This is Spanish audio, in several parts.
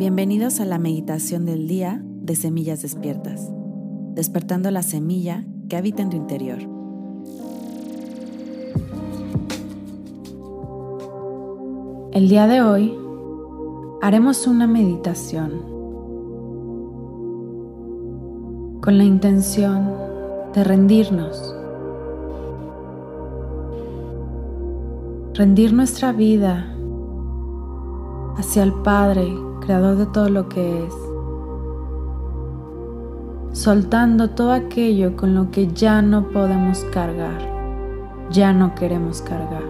Bienvenidos a la meditación del día de Semillas Despiertas, despertando la semilla que habita en tu interior. El día de hoy haremos una meditación con la intención de rendirnos, rendir nuestra vida hacia el Padre, de todo lo que es, soltando todo aquello con lo que ya no podemos cargar, ya no queremos cargar.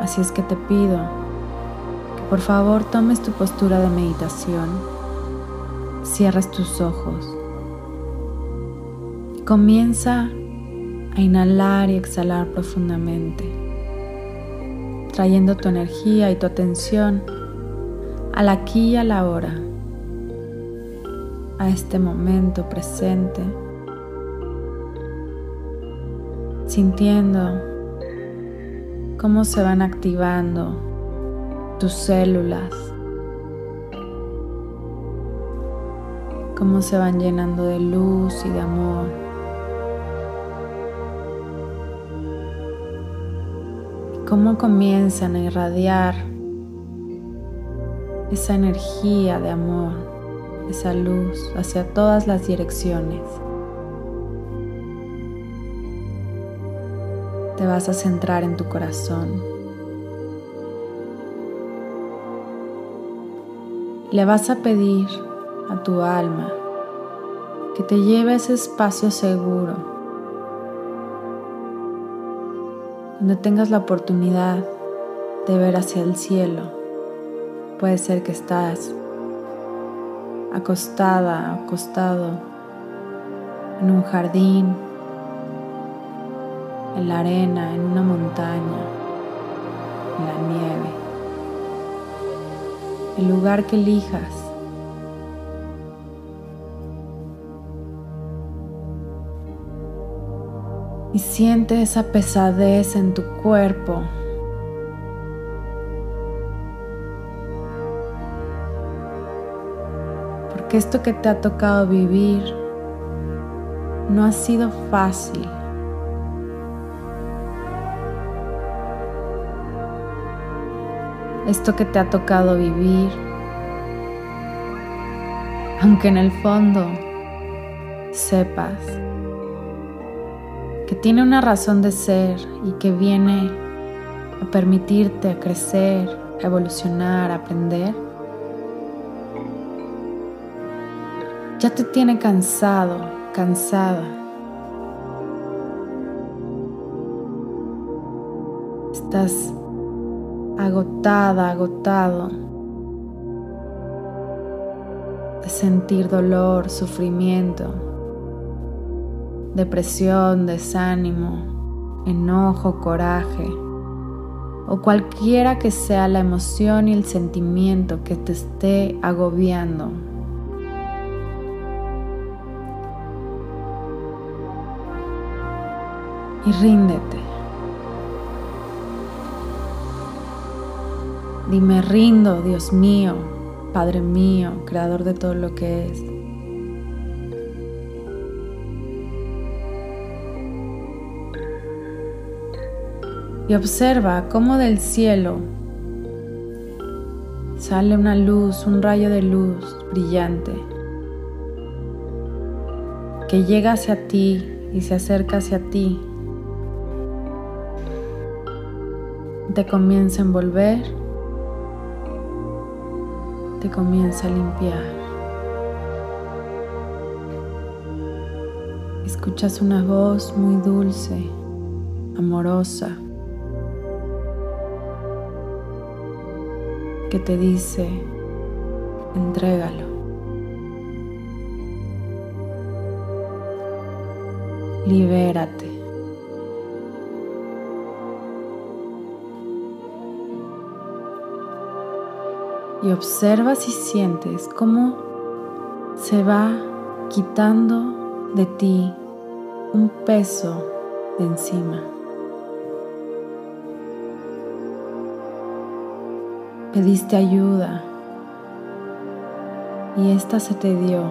Así es que te pido que por favor tomes tu postura de meditación, cierres tus ojos, comienza a inhalar y exhalar profundamente trayendo tu energía y tu atención al aquí y a la hora, a este momento presente, sintiendo cómo se van activando tus células, cómo se van llenando de luz y de amor. cómo comienzan a irradiar esa energía de amor, esa luz hacia todas las direcciones. Te vas a centrar en tu corazón. Le vas a pedir a tu alma que te lleve a ese espacio seguro donde tengas la oportunidad de ver hacia el cielo. Puede ser que estás acostada, acostado en un jardín, en la arena, en una montaña, en la nieve. El lugar que elijas y siente esa pesadez en tu cuerpo. Porque esto que te ha tocado vivir no ha sido fácil. Esto que te ha tocado vivir, aunque en el fondo sepas que tiene una razón de ser y que viene a permitirte a crecer, a evolucionar, a aprender, ya te tiene cansado, cansada. Estás agotada, agotado de sentir dolor, sufrimiento depresión, desánimo, enojo, coraje o cualquiera que sea la emoción y el sentimiento que te esté agobiando. Y ríndete. Dime rindo, Dios mío, Padre mío, Creador de todo lo que es. y observa cómo del cielo sale una luz, un rayo de luz brillante que llega hacia ti y se acerca hacia ti. Te comienza a envolver, te comienza a limpiar. Escuchas una voz muy dulce, amorosa. que te dice, entrégalo. Libérate. Y observas y sientes cómo se va quitando de ti un peso de encima. pediste ayuda, y esta se te dio.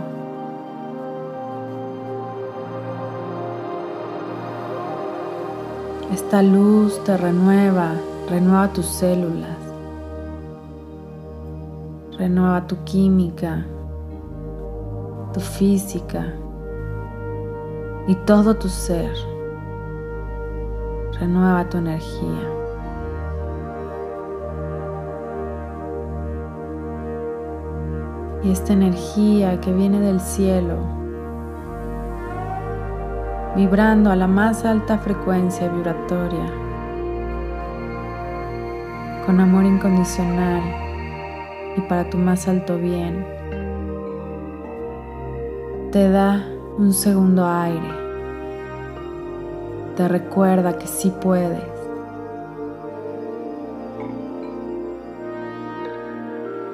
Esta luz te renueva, renueva tus células, renueva tu química, tu física y todo tu ser. Renueva tu energía. Y esta energía que viene del cielo, vibrando a la más alta frecuencia vibratoria, con amor incondicional y para tu más alto bien, te da un segundo aire. Te recuerda que sí puedes.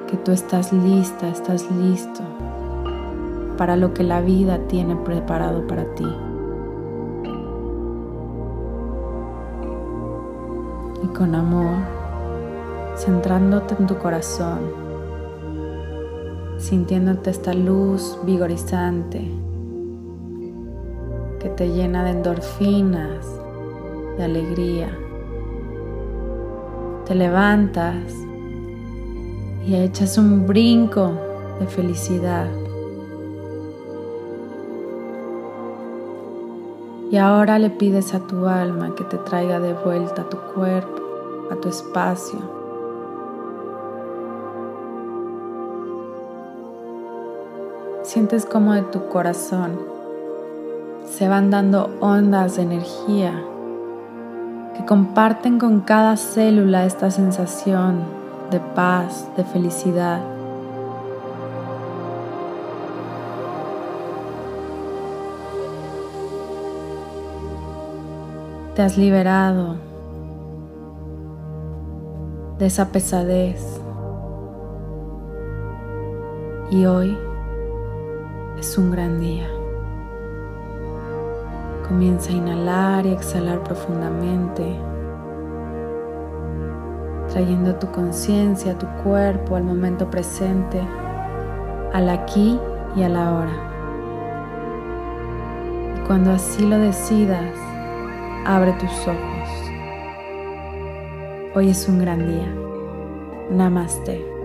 Que tú estás lista, estás listo para lo que la vida tiene preparado para ti. Y con amor, centrándote en tu corazón, sintiéndote esta luz vigorizante que te llena de endorfinas, de alegría. Te levantas y echas un brinco de felicidad. Y ahora le pides a tu alma que te traiga de vuelta a tu cuerpo, a tu espacio. Sientes como de tu corazón se van dando ondas de energía que comparten con cada célula esta sensación de paz, de felicidad. Te has liberado de esa pesadez y hoy es un gran día. Comienza a inhalar y exhalar profundamente, trayendo tu conciencia, tu cuerpo al momento presente, al aquí y a la hora. Y cuando así lo decidas, abre tus ojos. Hoy es un gran día. Namaste.